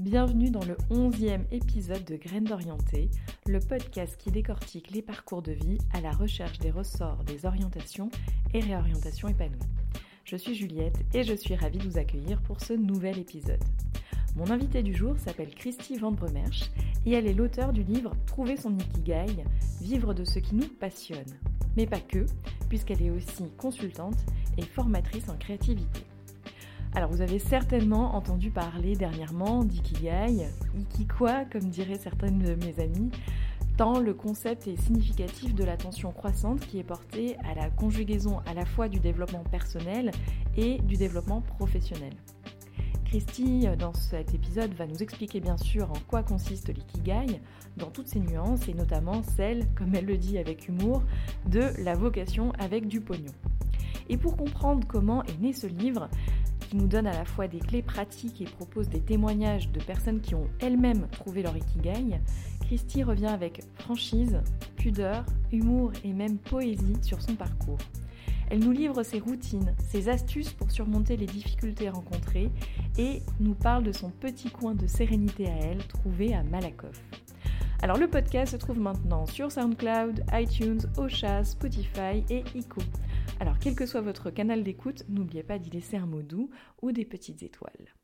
Bienvenue dans le 11e épisode de Graines d'orienté, le podcast qui décortique les parcours de vie à la recherche des ressorts des orientations et réorientations épanouies. Je suis Juliette et je suis ravie de vous accueillir pour ce nouvel épisode. Mon invitée du jour s'appelle Christy Van Bremersch et elle est l'auteur du livre Trouver son Ikigai, vivre de ce qui nous passionne. Mais pas que, puisqu'elle est aussi consultante et formatrice en créativité. Alors vous avez certainement entendu parler dernièrement d'ikigai, ikikwa comme diraient certaines de mes amies, tant le concept est significatif de l'attention croissante qui est portée à la conjugaison à la fois du développement personnel et du développement professionnel. Christy, dans cet épisode, va nous expliquer bien sûr en quoi consiste l'ikigai, dans toutes ses nuances et notamment celle, comme elle le dit avec humour, de la vocation avec du pognon. Et pour comprendre comment est né ce livre, nous donne à la fois des clés pratiques et propose des témoignages de personnes qui ont elles-mêmes trouvé leur ikigai, Christy revient avec franchise, pudeur, humour et même poésie sur son parcours. Elle nous livre ses routines, ses astuces pour surmonter les difficultés rencontrées et nous parle de son petit coin de sérénité à elle trouvé à Malakoff. Alors le podcast se trouve maintenant sur SoundCloud, iTunes, Ocha, Spotify et Ico. Alors quel que soit votre canal d'écoute, n'oubliez pas d'y laisser un mot doux ou des petites étoiles.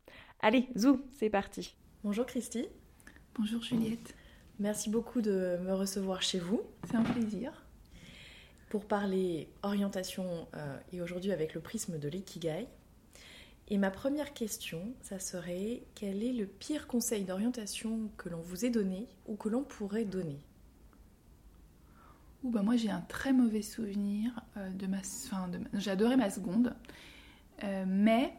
Allez, zou, c'est parti. Bonjour Christy. Bonjour Juliette. Merci beaucoup de me recevoir chez vous. C'est un plaisir. Pour parler orientation euh, et aujourd'hui avec le prisme de l'ikigai. Et ma première question, ça serait quel est le pire conseil d'orientation que l'on vous ait donné ou que l'on pourrait donner? Bah moi j'ai un très mauvais souvenir euh, de ma. Enfin, de, adoré ma seconde, euh, mais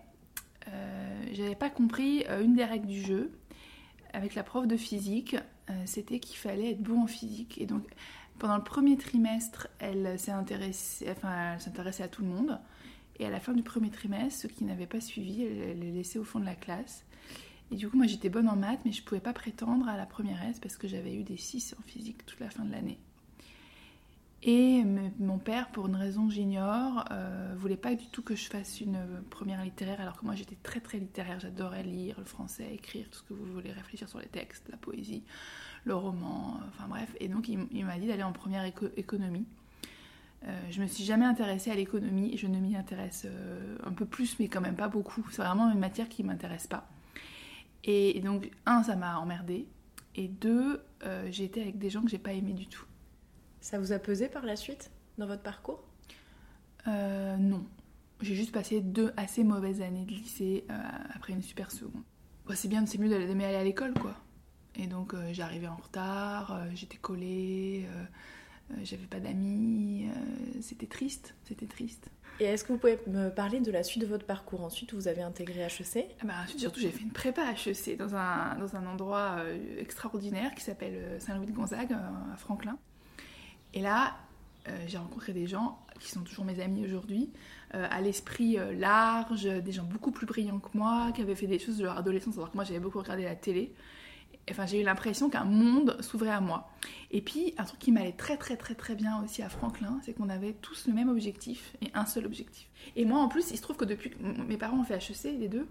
euh, j'avais pas compris une des règles du jeu avec la prof de physique. c'était qu'il fallait être bon en physique. Et donc pendant le premier trimestre, elle elle s'intéressait à tout le monde. Et à la fin du premier trimestre, ceux qui n'avaient pas suivi, elle les laissait au fond de la classe. Et du coup, moi j'étais bonne en maths, mais je pouvais pas prétendre à la première S parce que j'avais eu des 6 en physique toute la fin de l'année. Et mon père, pour une raison que j'ignore, euh, voulait pas du tout que je fasse une première littéraire, alors que moi j'étais très très littéraire, j'adorais lire le français, écrire tout ce que vous voulez, réfléchir sur les textes, la poésie, le roman, euh, enfin bref. Et donc il, m'a dit d'aller en première économie. Euh, je me suis jamais intéressée à l'économie, je ne m'y intéresse euh, un peu plus, mais quand même pas beaucoup. C'est vraiment une matière qui m'intéresse pas. Et, donc, un, ça m'a emmerdée, et deux, j'ai été avec des gens que j'ai pas aimés du tout. Ça vous a pesé par la suite dans votre parcours? Euh, Non. J'ai juste passé deux assez mauvaises années de lycée euh, après une super seconde. c'est bien, c'est mieux d'aimer aller à l'école, quoi. Et donc euh, j'arrivais en retard, j'étais collée, j'avais pas d'amis, c'était triste, c'était triste. Et est-ce que vous pouvez me parler de la suite de votre parcours? Ensuite, vous avez intégré HEC ah bah, Ensuite, surtout, j'ai fait une prépa HEC dans un, dans un endroit extraordinaire qui s'appelle Saint-Louis de Gonzague, à Franklin. Et là, euh, j'ai rencontré des gens qui sont toujours mes amis aujourd'hui, euh, à l'esprit euh, large, des gens beaucoup plus brillants que moi, qui avaient fait des choses de leur adolescence, alors que moi j'avais beaucoup regardé la télé. Enfin, j'ai eu l'impression qu'un monde s'ouvrait à moi. Et puis, un truc qui m'allait très très très très bien aussi à Franklin, c'est qu'on avait tous le même objectif et un seul objectif. Et moi, en plus, il se trouve que depuis mes parents ont fait HEC, les deux,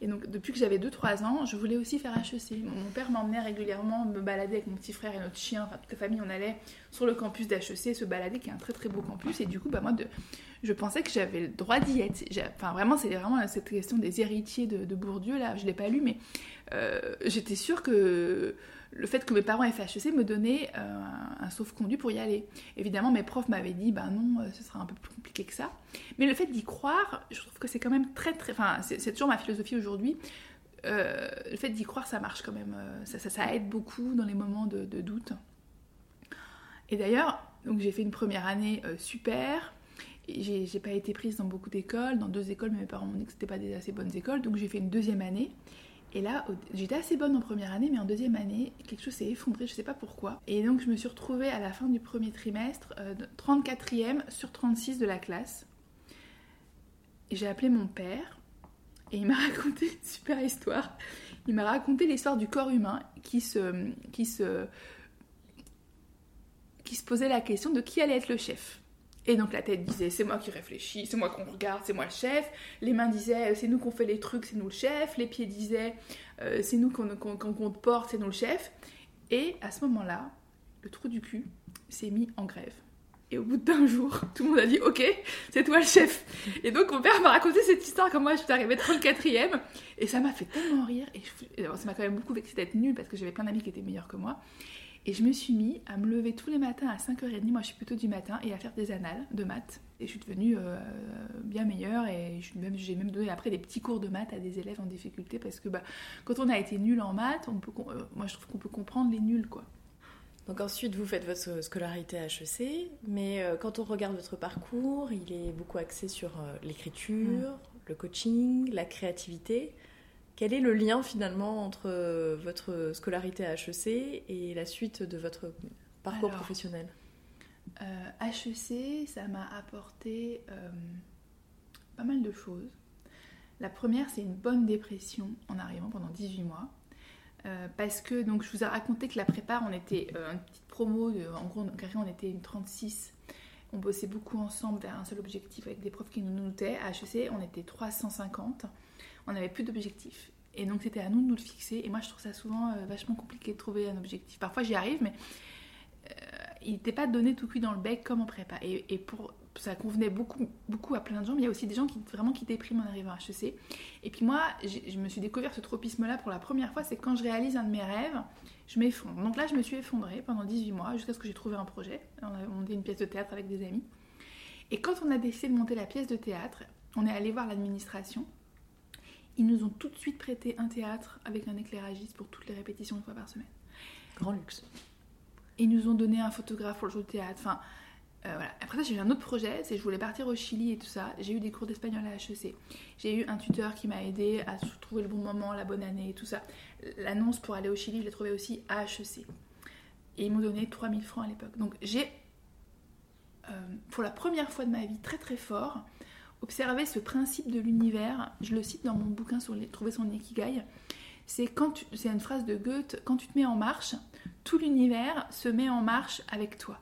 et donc, depuis que j'avais 2-3 ans, je voulais aussi faire HEC. Mon père m'emmenait régulièrement me balader avec mon petit frère et notre chien, enfin toute la famille, on allait sur le campus d'HEC se balader, qui est un très très beau campus. Et du coup, bah, moi, je pensais que j'avais le droit d'y être. Enfin, vraiment, c'est vraiment cette question des héritiers de, Bourdieu, là, je ne l'ai pas lu, mais euh, j'étais sûre que le fait que mes parents aient HEC me donnait euh, un, sauf-conduit pour y aller. Évidemment, mes profs m'avaient dit, bah non, euh, ce sera un peu plus compliqué que ça. Mais le fait d'y croire, je trouve que c'est quand même très, très... Enfin, c'est toujours ma philosophie aujourd'hui. Euh, le fait d'y croire, ça marche quand même. Ça, aide beaucoup dans les moments de, doute. Et d'ailleurs, donc j'ai fait une première année super. J'ai pas été prise dans beaucoup d'écoles, dans deux écoles, mes parents m'ont dit que c'était pas des assez bonnes écoles, donc j'ai fait une deuxième année. Et là, j'étais assez bonne en première année, mais en deuxième année, quelque chose s'est effondré, je sais pas pourquoi. Et donc, je me suis retrouvée à la fin du premier trimestre, 34e euh, sur 36 de la classe. J'ai appelé mon père, et il m'a raconté une super histoire. Il m'a raconté l'histoire du corps humain qui se posait la question de qui allait être le chef. Et donc la tête disait c'est moi qui réfléchis, c'est moi qu'on regarde, c'est moi le chef. Les mains disaient c'est nous qu'on fait les trucs, c'est nous le chef. Les pieds disaient euh, c'est nous qu'on qu'on te porte, c'est nous le chef. Et à ce moment-là, le trou du cul s'est mis en grève. Et au bout d'un jour, tout le monde a dit Ok, c'est toi le chef. Et donc mon père m'a raconté cette histoire comme moi je suis arrivée 34ème. Et ça m'a fait tellement rire. Et, ça m'a quand même beaucoup vexé d'être nulle parce que j'avais plein d'amis qui étaient meilleurs que moi. Et je me suis mis à me lever tous les matins à 5h30, moi je suis plutôt du matin, et à faire des annales de maths. Et je suis devenue euh, bien meilleure et j'ai même, donné après des petits cours de maths à des élèves en difficulté parce que bah, quand on a été nul en maths, on peut, euh, moi je trouve qu'on peut comprendre les nuls quoi. Donc ensuite, vous faites votre scolarité à HEC, mais euh, quand on regarde votre parcours, il est beaucoup axé sur l'écriture, mm. le coaching, la créativité. Quel est le lien finalement entre euh, votre scolarité à HEC et la suite de votre parcours professionnel? HEC, ça m'a apporté pas mal de choses. La première, c'est une bonne dépression en arrivant pendant 18 mois. Euh, parce que donc je vous ai raconté que la prépa, on était euh, une petite promo, en gros, on était une 36. On bossait beaucoup ensemble vers un seul objectif avec des profs qui nous notaient. À HEC, on était 350. On n'avait plus d'objectifs. Et donc c'était à nous de nous le fixer. Et moi, je trouve ça souvent euh, vachement compliqué de trouver un objectif. Parfois, j'y arrive, mais il n'était pas donné tout cuit dans le bec comme en prépa. Et, pour ça convenait beaucoup, beaucoup à plein de gens, mais il y a aussi des gens qui vraiment qui dépriment en arrivant à HEC. Et puis moi, je me suis découvert ce tropisme-là pour la première fois, c'est quand je réalise un de mes rêves, je m'effondre. Donc là, je me suis effondrée pendant 18 mois, jusqu'à ce que j'ai trouvé un projet. On a monté une pièce de théâtre avec des amis. Et quand on a décidé de monter la pièce de théâtre, on est allé voir l'administration. Ils nous ont tout de suite prêté un théâtre avec un éclairagiste pour toutes les répétitions une fois par semaine. Grand luxe. Ils nous ont donné un photographe pour le jeu de théâtre. Enfin, euh, Après ça, j'ai eu un autre projet, c'est que je voulais partir au Chili et tout ça. J'ai eu des cours d'espagnol à HEC. J'ai eu un tuteur qui m'a aidé à trouver le bon moment, la bonne année et tout ça. L'annonce pour aller au Chili, je l'ai trouvée aussi à HEC. Et ils m'ont donné 3000 francs à l'époque. Donc j'ai, euh, pour la première fois de ma vie, très très fort, observé ce principe de l'univers. Je le cite dans mon bouquin sur les, Trouver son Ikigai. C'est quand c'est une phrase de Goethe, quand tu te mets en marche, tout l'univers se met en marche avec toi.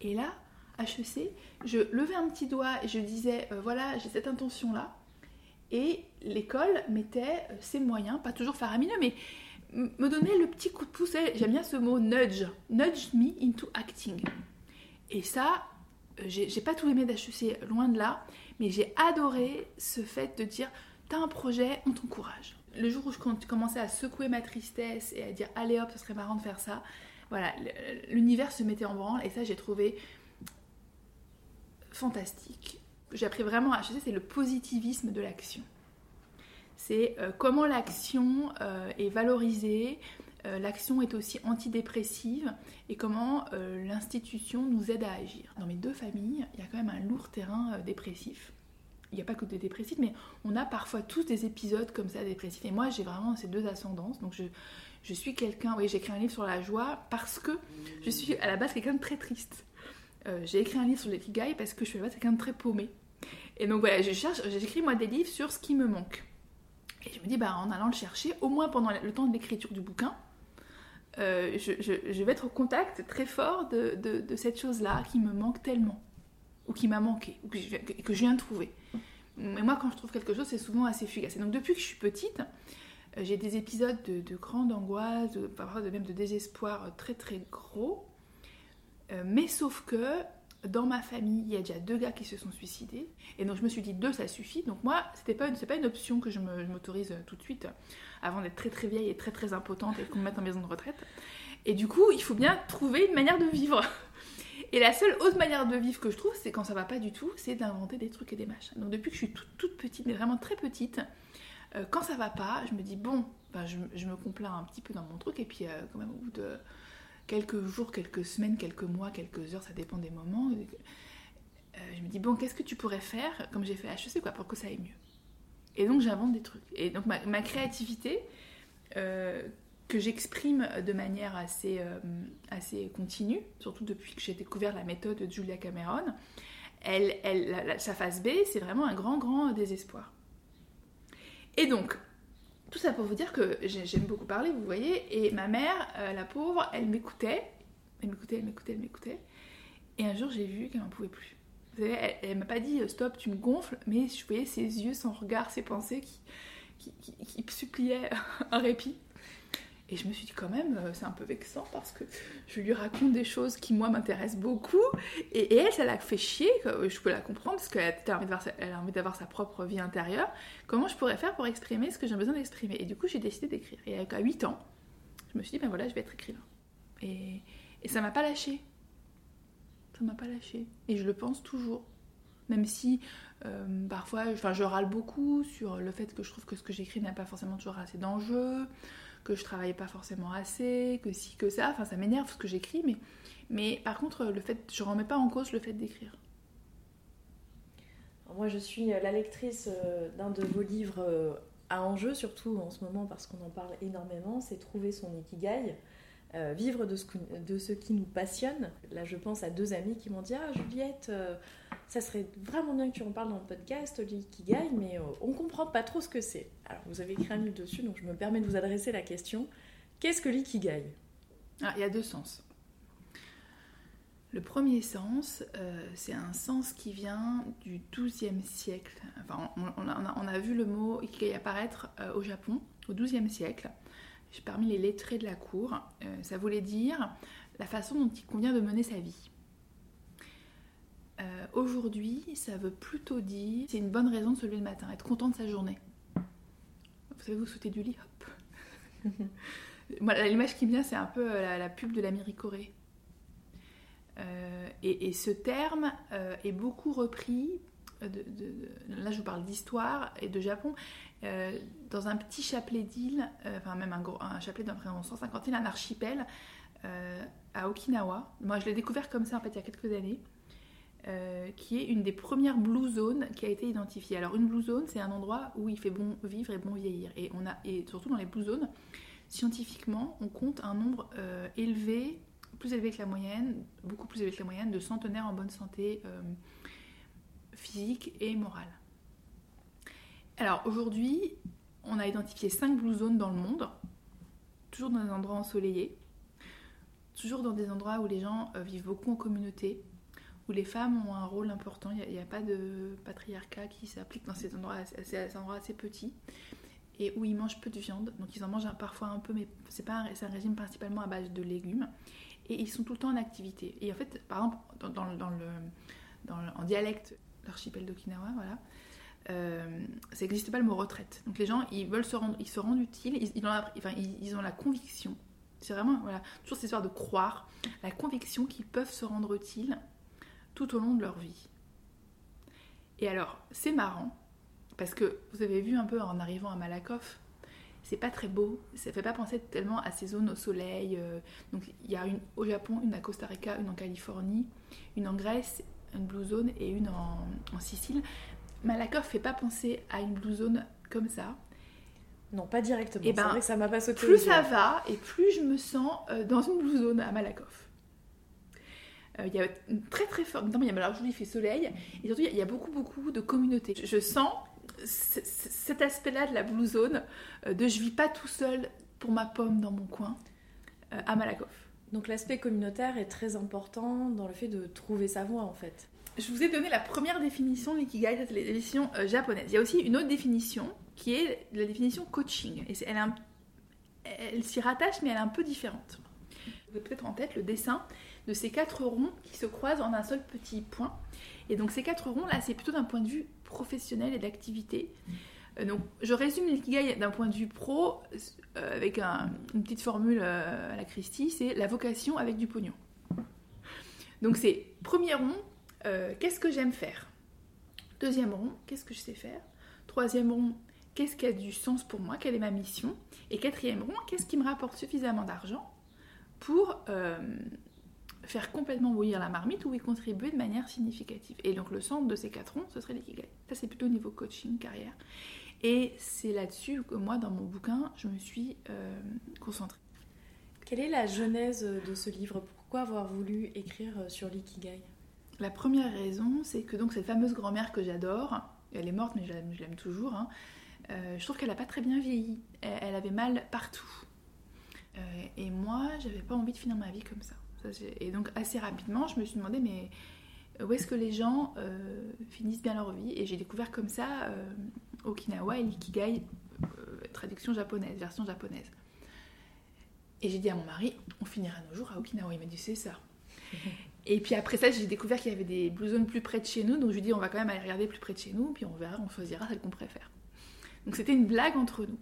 Et là, HEC, je levais un petit doigt et je disais euh, voilà, j'ai cette intention-là. Et l'école mettait euh, ses moyens, pas toujours faramineux, mais me donnait le petit coup de pouce. J'aime bien ce mot nudge. Nudge me into acting. Et ça, j'ai pas tout aimé d'HEC, loin de là, mais j'ai adoré ce fait de dire t'as un projet, on t'encourage. Le jour où je commençais à secouer ma tristesse et à dire allez hop, ce serait marrant de faire ça, voilà, l'univers se mettait en branle et ça j'ai trouvé fantastique. J'ai appris vraiment à HEC, c'est le positivisme de l'action. C'est euh, comment l'action euh, est valorisée, euh, l'action est aussi antidépressive et comment l'institution nous aide à agir. Dans mes deux familles, il y a quand même un lourd terrain dépressif. Il n'y a pas que des dépressifs, mais on a parfois tous des épisodes comme ça dépressifs. Et moi, j'ai vraiment ces deux ascendances. Donc, je, suis quelqu'un, oui, j'ai écrit un livre sur la joie parce que je suis à la base quelqu'un de très triste. Euh, j'ai écrit un livre sur l'ikigai parce que je suis quelqu'un de très paumé. Et donc voilà, j'écris moi des livres sur ce qui me manque. Et je me dis, bah, en allant le chercher, au moins pendant le temps de l'écriture du bouquin, euh, je, vais être au contact très fort de, cette chose-là qui me manque tellement, ou qui m'a manqué, ou que je, viens de trouver. Mais moi, quand je trouve quelque chose, c'est souvent assez fugace. Et donc, depuis que je suis petite, euh, j'ai des épisodes de, grande angoisse, de, de, même de désespoir très très gros, euh, mais sauf que dans ma famille, il y a déjà deux gars qui se sont suicidés. Et donc je me suis dit, deux, ça suffit. Donc moi, c'était pas pas une option que je m'autorise tout de suite, avant d'être très très vieille et très très impotente et qu'on me mette en maison de retraite. Et du coup, il faut bien trouver une manière de vivre. Et la seule autre manière de vivre que je trouve, c'est quand ça va pas du tout, c'est d'inventer des trucs et des machins. Donc depuis que je suis toute, petite, mais vraiment très petite, euh, quand ça va pas, je me dis, bon, ben, je, me complains un petit peu dans mon truc, et puis euh, quand même au bout de quelques jours, quelques semaines, quelques mois, quelques heures, ça dépend des moments. Euh, je me dis, bon, qu'est-ce que tu pourrais faire, comme j'ai fait HEC, quoi, pour que ça aille mieux? Et donc j'invente des trucs. Et donc ma, créativité, euh, que j'exprime de manière assez, euh, assez continue, surtout depuis que j'ai découvert la méthode de Julia Cameron, elle, elle, sa phase B, c'est vraiment un grand, grand désespoir. Et donc, tout ça pour vous dire que j'aime beaucoup parler, vous voyez, et ma mère, euh, la pauvre, elle m'écoutait, elle m'écoutait, elle m'écoutait, elle m'écoutait, et un jour j'ai vu qu'elle n'en pouvait plus. Vous savez, elle, m'a pas dit euh, stop, tu me gonfles, mais je voyais ses yeux, son regard, ses pensées qui suppliaient un répit. Et je me suis dit quand même, euh, c'est un peu vexant parce que je lui raconte des choses qui moi m'intéressent beaucoup. Et, elle, ça l'a fait chier. quoi. Je peux la comprendre parce qu'elle a envie d'avoir sa, sa propre vie intérieure. Comment je pourrais faire pour exprimer ce que j'ai besoin d'exprimer? Et du coup, j'ai décidé d'écrire. Et à 8 ans, je me suis dit, ben voilà, je vais être écrivain. Et, et ça m'a pas lâché. Ça m'a pas lâché. Et je le pense toujours. Même si euh, parfois, enfin, je râle beaucoup sur le fait que je trouve que ce que j'écris n'a pas forcément toujours assez d'enjeux, que je travaille pas forcément assez, que si, que ça. Enfin, ça m'énerve ce que j'écris, mais, mais par contre, le fait, je remets pas en cause le fait d'écrire. Moi, je suis la lectrice euh, d'un de vos livres euh, à enjeu, surtout en ce moment parce qu'on en parle énormément, c'est Trouver son ikigai, euh, vivre de ce, de ce qui nous passionne. Là, je pense à deux amis qui m'ont dit Ah, Juliette, ça serait vraiment bien que tu en parles dans le podcast, l'ikigai, mais euh, on comprend pas trop ce que c'est. Alors, vous avez écrit un livre dessus, donc je me permets de vous adresser la question Qu'est-ce que l'ikigai Ah, il y a deux sens. Le premier sens, euh, c'est un sens qui vient du XIIe siècle. Enfin, on, a, vu le mot ikigai apparaître euh, au Japon au XIIe siècle. Parmi les lettrés de la cour, ça voulait dire la façon dont il convient de mener sa vie. Euh, Aujourd'hui, ça veut plutôt dire c'est une bonne raison de se lever le matin, être content de sa journée. Vous savez, vous sautez du lit, hop. L'image qui me vient, c'est un peu euh, la, la pub de la Miricorée. Euh, et, et ce terme euh, est beaucoup repris, de, de- de- là je vous parle d'histoire et de Japon, euh, dans un petit chapelet d'îles, enfin même un, gros, un chapelet d'environ 150 îles, un archipel à Okinawa. Moi je l'ai découvert comme ça en fait il y a quelques années. Euh, qui est une des premières blue zones qui a été identifiée. Alors une blue zone, c'est un endroit où il fait bon vivre et bon vieillir. Et on a et surtout dans les blue zones, scientifiquement, on compte un nombre euh, élevé, plus élevé que la moyenne, beaucoup plus élevé que la moyenne, de centenaires en bonne santé euh, physique et morale. Alors aujourd'hui, on a identifié 5 blue zones dans le monde, toujours dans des endroits ensoleillés, toujours dans des endroits où les gens vivent beaucoup en communauté, où les femmes ont un rôle important. Il n'y a, pas de patriarcat qui s'applique dans ces endroits assez, assez- petits et où ils mangent peu de viande. Donc ils en mangent parfois un peu, mais c'est un, régime principalement à base de légumes. Et ils sont tout le temps en activité. Et en fait, par exemple, dans, le, en dialecte, l'archipel d'Okinawa, voilà, euh, ça n'existe pas le mot retraite. Donc les gens, ils veulent se rendre, ils se rendent utiles, ils, ont, la, ils ont la conviction. C'est vraiment, voilà, toujours cette histoire de croire, la conviction qu'ils peuvent se rendre utiles tout au long de leur vie. Et alors, c'est marrant, parce que vous avez vu un peu en arrivant à Malakoff, c'est pas très beau, ça fait pas penser tellement à ces zones au soleil. euh, donc il y a une au Japon, une à Costa Rica, une en Californie, une en Grèce, une blue zone et une en, en Sicile. Malakoff fait pas penser à une blue zone comme ça. Non, pas directement. Eh c'est ben, vrai que ça m'a pas sauté. Plus ça va et plus je me sens euh, dans une blue zone à Malakoff. Euh, Il y a une très très forte. Notamment, il y a, aujourd'hui il fait soleil et surtout il y a- il y a beaucoup beaucoup de communautés. Je, je sens cet aspect-là de la blue zone, euh, de je vis pas tout seul pour ma pomme dans mon coin euh, à Malakoff. Donc l'aspect communautaire est très important dans le fait de trouver sa voie en fait. Je vous ai donné la première définition de l'ikigai, c'est la définition euh, japonaise. Il y a aussi une autre définition qui est la définition coaching. Et elle s'y rattache, mais elle est un peu différente. Avez peut-être en tête le dessin de ces quatre ronds qui se croisent en un seul petit point. Et donc ces quatre ronds là, c'est plutôt d'un point de vue professionnel et d'activité. Euh, donc je résume l'ikigai d'un point de vue pro euh, avec un- une petite formule euh, à la Christie, c'est la vocation avec du pognon. Donc c'est premier rond, qu'est-ce que j'aime faire? Deuxième rond, qu'est-ce que je sais faire? Troisième rond, qu'est-ce qui a du sens pour moi? Quelle est ma mission? Et quatrième rond, qu'est-ce qui me rapporte suffisamment d'argent pour euh, faire complètement bouillir la marmite ou y contribuer de manière significative Et donc le centre de ces quatre ronds, ce serait l'ikigai. Ça c'est plutôt au niveau coaching, carrière. Et c'est là-dessus que moi, dans mon bouquin, je me suis euh, concentrée. Quelle est la genèse de ce livre? Pourquoi avoir voulu écrire sur l'ikigai? La première raison, c'est que donc cette fameuse grand-mère que j'adore, elle est morte mais je l'aime, toujours, hein, euh, je trouve qu'elle n'a pas très bien vieilli. Elle, elle avait mal partout. Euh, et moi, j'avais pas envie de finir ma vie comme ça. Et donc assez rapidement, je me suis demandé, mais où est-ce que les gens finissent bien leur vie? Et j'ai découvert comme ça Okinawa et l'ikigai, traduction japonaise, version japonaise. Et j'ai dit à mon mari, on finira nos jours à Okinawa. Il m'a dit, c'est ça. Et puis après ça, j'ai découvert qu'il y avait des blue zones plus près de chez nous, donc je lui ai dit, on va quand même aller regarder plus près de chez nous, puis on verra, on choisira celle qu'on préfère. Donc c'était une blague entre nous.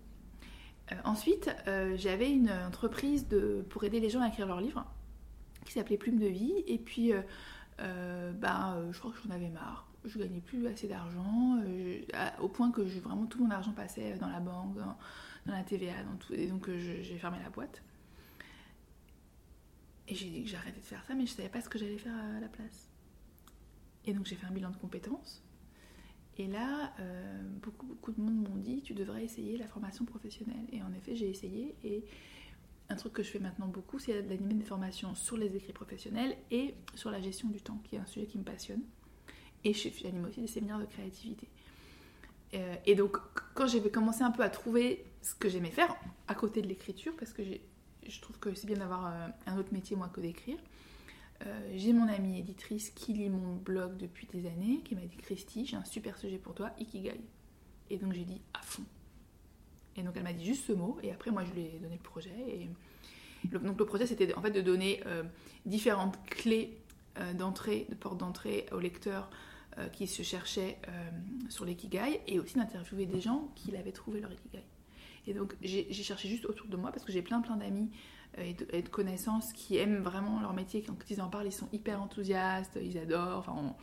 Euh, ensuite, euh, j'avais une entreprise pour aider les gens à écrire leurs livres, qui s'appelait Plume de Vie, et puis euh, bah, je crois que j'en avais marre. Je gagnais plus assez d'argent, au point que vraiment tout mon argent passait dans la banque, dans, la TVA, dans tout, et donc j'ai fermé la boîte. Et j'ai dit que j'arrêtais de faire ça, mais je savais pas ce que j'allais faire à la place. Et donc j'ai fait un bilan de compétences. Et là, euh, beaucoup, de monde m'ont dit, tu devrais essayer la formation professionnelle. Et en effet, j'ai essayé. Et un truc que je fais maintenant beaucoup, c'est d'animer des formations sur les écrits professionnels et sur la gestion du temps, qui est un sujet qui me passionne. Et j'anime aussi des séminaires de créativité. Euh, et donc, quand j'ai commencé un peu à trouver ce que j'aimais faire, à côté de l'écriture, parce que je trouve que c'est bien d'avoir euh, un autre métier, moi, que d'écrire. Euh, j'ai mon amie éditrice qui lit mon blog depuis des années, qui m'a dit Christy, j'ai un super sujet pour toi, Ikigai. Et donc j'ai dit à fond. Et donc elle m'a dit juste ce mot, et après moi je lui ai donné le projet. Et donc le projet c'était en fait de donner euh, différentes clés d'entrée, de porte d'entrée aux lecteurs qui se cherchaient sur l'ikigai, et aussi d'interviewer des gens qui l'avaient trouvé leur ikigai. Et donc j'ai cherché juste autour de moi parce que j'ai plein plein d'amis et, de, connaissances qui aiment vraiment leur métier. Quand ils en parlent, ils sont hyper enthousiastes, ils adorent, enfin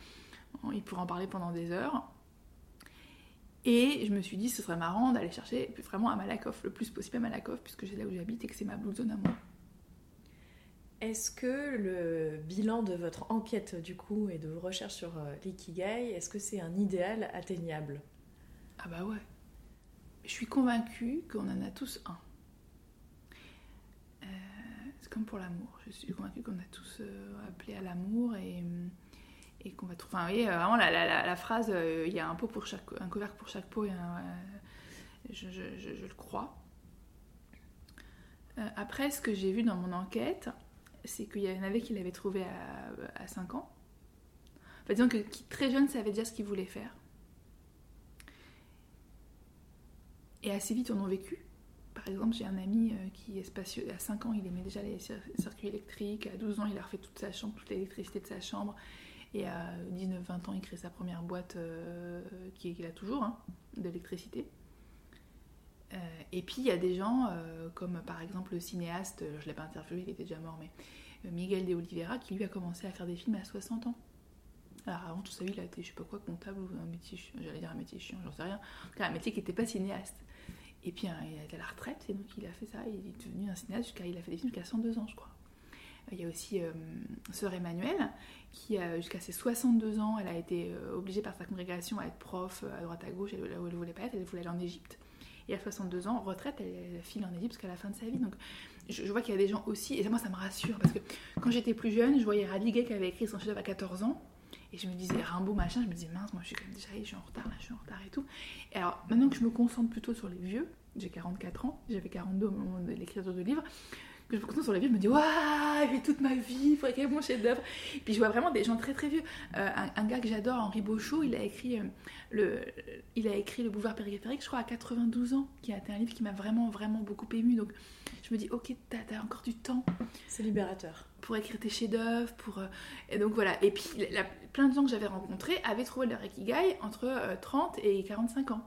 ils pourraient en parler pendant des heures. Et je me suis dit, ce serait marrant d'aller chercher vraiment à Malakoff, le plus possible à Malakoff, puisque c'est là où j'habite et que c'est ma blue zone à moi. Est-ce que le bilan de votre enquête du coup et de vos recherches sur euh, l'ikigai, est-ce que c'est un idéal atteignable? Ah bah ouais je suis convaincue qu'on en a tous un. Euh, comme pour l'amour. Je suis convaincue qu'on a tous euh, appelé à l'amour et, et qu'on va trouver. Enfin, vous voyez, vraiment la, phrase euh, il y a un pot pour chaque, un couvercle pour chaque pot. je, le crois. après, ce que j'ai vu dans mon enquête, c'est qu'il y en avait qui l'avaient trouvé à, à 5 ans. Enfin, disons que très jeune savait déjà ce qu'il voulait faire. Et assez vite, on a vécu. Par exemple, j'ai un ami euh, qui est spacieux. À 5 ans, il aimait déjà les circuits électriques. À 12 ans, il a refait toute sa chambre, toute l'électricité de sa chambre. Et à 19-20 ans, il crée sa première boîte euh, qu'il a toujours, hein, d'électricité. Euh, et puis, il y a des gens, comme par exemple le cinéaste, je ne l'ai pas interviewé, il était déjà mort, mais Miguel de Oliveira, qui lui a commencé à faire des films à 60 ans. Alors avant tout vie, il a été, je sais pas quoi, comptable ou un métier, j'allais dire un métier chiant, j'en sais rien. En tout cas, un métier qui n'était pas cinéaste. Et puis hein, il été à la retraite, et donc il a fait ça, il est devenu un cinéaste jusqu'à, il a fait des films jusqu'à 102 ans, je crois. Il y a aussi euh, Sœur Emmanuelle, qui jusqu'à ses 62 ans, elle a été euh, obligée par sa congrégation à être prof euh, à droite à gauche, elle, où elle voulait pas être, elle voulait aller en Égypte. Et à 62 ans, retraite, elle, file en Égypte jusqu'à la fin de sa vie. Donc je, vois qu'il y a des gens aussi, et moi ça me rassure, parce que quand j'étais plus jeune, je voyais Radiguet qui avait écrit son chef-d'œuvre à 14 ans, et je me disais, Rimbaud, machin, je me disais, mince, moi je suis comme déjà, je suis en retard, là, je suis en retard et tout. Et alors, maintenant que je me concentre plutôt sur les vieux, j'ai 44 ans, j'avais 42 au moment de l'écriture du livre, que je me concentre sur les vieux, je me dis, waouh, j'ai toute ma vie, il faudrait mon chef-d'œuvre. Puis je vois vraiment des gens très très vieux. Euh, un, gars que j'adore, Henri Beauchot, il a écrit euh, le, il a écrit le Boulevard périphérique, je crois, à 92 ans, qui a été un livre qui m'a vraiment vraiment beaucoup ému. Donc je me dis, ok, t'as as encore du temps. C'est libérateur. Pour écrire tes chefs-d'œuvre, pour. Euh, et donc voilà. Et puis, la, plein de gens que j'avais rencontrés avaient trouvé leur ikigai entre 30 euh, et 45 ans.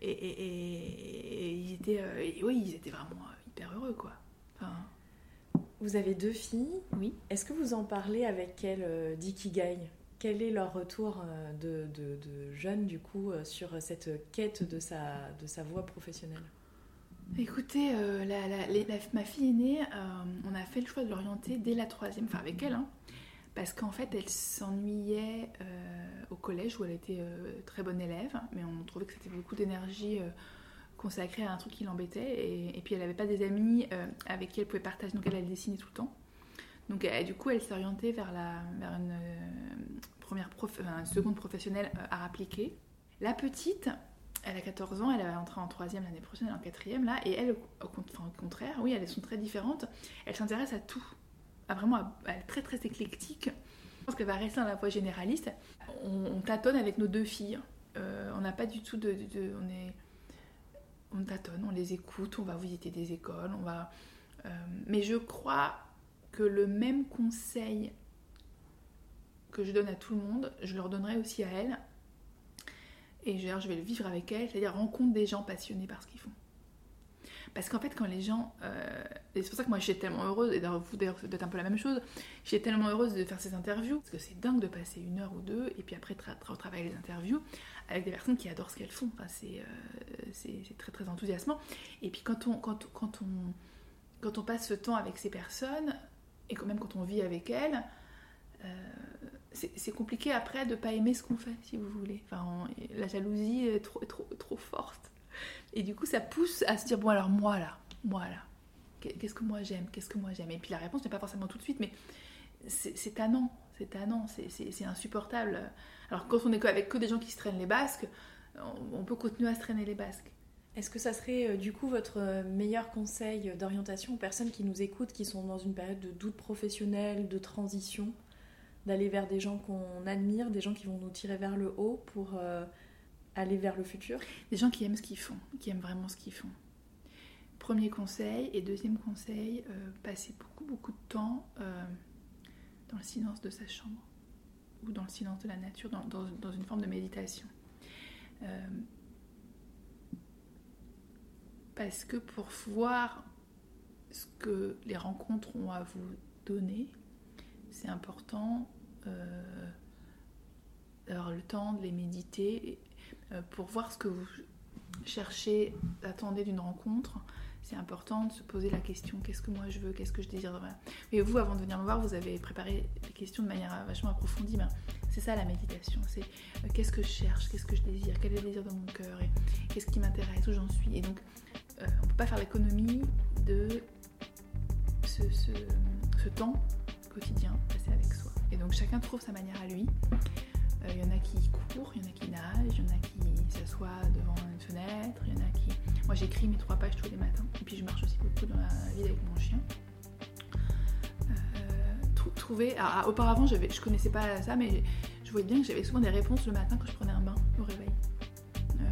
Et, et, ils étaient. Oui, ils étaient vraiment hyper heureux, quoi. Enfin. Vous avez deux filles. Oui. Est-ce que vous en parlez avec elles d'ikigai? Quel est leur retour de, de, de, jeunes, du coup, sur cette quête de sa, de sa voie professionnelle? Écoutez, euh, ma fille aînée, euh, on a fait le choix de l'orienter dès la troisième, enfin avec elle, hein, parce qu'en fait elle s'ennuyait euh, au collège où elle était très bonne élève, mais on trouvait que c'était beaucoup d'énergie consacrée à un truc qui l'embêtait, et, puis elle n'avait pas des amis avec qui elle pouvait partager, donc elle, elle dessinait tout le temps. Donc du coup elle s'est orientée vers, la, vers une, première prof, une seconde professionnelle à appliquer. La petite, elle a 14 ans, elle va entrer en troisième l'année prochaine, en quatrième là, et elle, au, contraire, oui, elles sont très différentes. Elle s'intéresse à tout, à vraiment, elle est très très éclectique. pense qu'elle va rester dans la voie généraliste. On, tâtonne avec nos deux filles. Euh, on n'a pas du tout de, on est, on tâtonne, on les écoute, on va visiter des écoles, on va. Euh, mais je crois que le même conseil que je donne à tout le monde, je leur donnerai aussi à elles. Et je, vais le vivre avec elles, c'est-à-dire rencontre des gens passionnés par ce qu'ils font. Parce qu'en fait, quand les gens. Euh, c'est pour ça que moi, j'étais tellement heureuse, et d'ailleurs, vous d'être un peu la même chose, j'étais tellement heureuse de faire ces interviews, parce que c'est dingue de passer une heure ou deux, et puis après, retravailler les interviews avec des personnes qui adorent ce qu'elles font. Enfin, c'est, euh, c'est, très, très enthousiasmant. Et puis, quand on, quand, quand, on, quand on passe ce temps avec ces personnes, et quand même quand on vit avec elles, euh, c'est compliqué après de pas aimer ce qu'on fait, si vous voulez. Enfin, la jalousie est trop, trop, trop forte. Et du coup, ça pousse à se dire bon, alors moi là, moi là, qu'est-ce que moi j'aime Qu'est-ce que moi j'aime? Et puis la réponse n'est pas forcément tout de suite, mais c'est tannant, c'est tannant, c'est insupportable. Alors quand on est avec que des gens qui se traînent les basques, on peut continuer à se traîner les basques. Est-ce que ça serait euh, du coup votre euh, meilleur conseil d'orientation aux personnes qui nous écoutent, qui sont dans une période de doute professionnel, de transition, d'aller vers des gens qu'on admire, des gens qui vont nous tirer vers le haut pour euh, aller vers le futur Des gens qui aiment ce qu'ils font, qui aiment vraiment ce qu'ils font. Premier conseil. Et deuxième conseil, euh, passer beaucoup, beaucoup de temps euh, dans le silence de sa chambre ou dans le silence de la nature, dans, une forme de méditation. Euh, parce que pour voir ce que les rencontres ont à vous donner, c'est important d'avoir le temps de les méditer pour voir ce que vous cherchez, attendez d'une rencontre, c'est important de se poser la question qu'est-ce que moi je veux, qu'est-ce que je désire. Et vous, avant de venir me voir, vous avez préparé les questions de manière vachement approfondie. Ben, c'est ça la méditation c'est euh, qu'est-ce que je cherche, qu'est-ce que je désire, quel est le désir dans mon cœur, et qu'est-ce qui m'intéresse, où j'en suis. Et donc, euh, on ne peut pas faire l'économie de ce temps quotidien passé avec soi. Et donc, chacun trouve sa manière à lui. Il y en a qui courent, il y en a qui nagent, il y en a qui s'assoient devant une fenêtre, il y en a qui... Moi j'écris mes trois pages tous les matins, et puis je marche aussi beaucoup dans la ville avec mon chien. Euh, trouver... auparavant je, je connaissais pas ça, mais je voyais bien que j'avais souvent des réponses le matin quand je prenais un bain au réveil. Euh,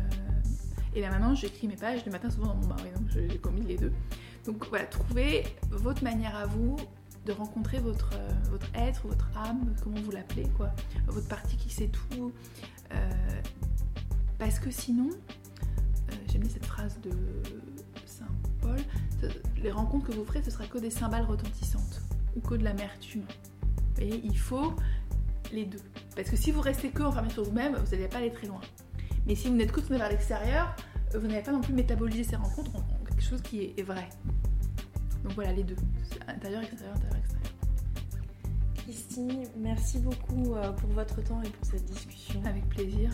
et là maintenant j'écris mes pages le matin souvent dans mon bain, donc j'ai commis les deux. Donc voilà, trouver votre manière à vous de rencontrer votre, euh, être, votre âme, comment vous l'appelez, quoi, votre partie qui sait tout. Euh, parce que sinon, euh, j'aime bien cette phrase de Saint Paul, les rencontres que vous ferez, ce sera que des cymbales retentissantes ou que de l'amertume. Et il faut les deux. Parce que si vous restez que enfermé sur vous-même, vous n'allez pas aller très loin. Mais si vous n'êtes que tourné vers l'extérieur, vous n'allez pas non plus métaboliser ces rencontres en quelque chose qui est vrai. Donc voilà, les deux. Intérieur, extérieur, intérieur, extérieur. Christine, merci beaucoup euh, pour votre temps et pour cette discussion. Avec plaisir.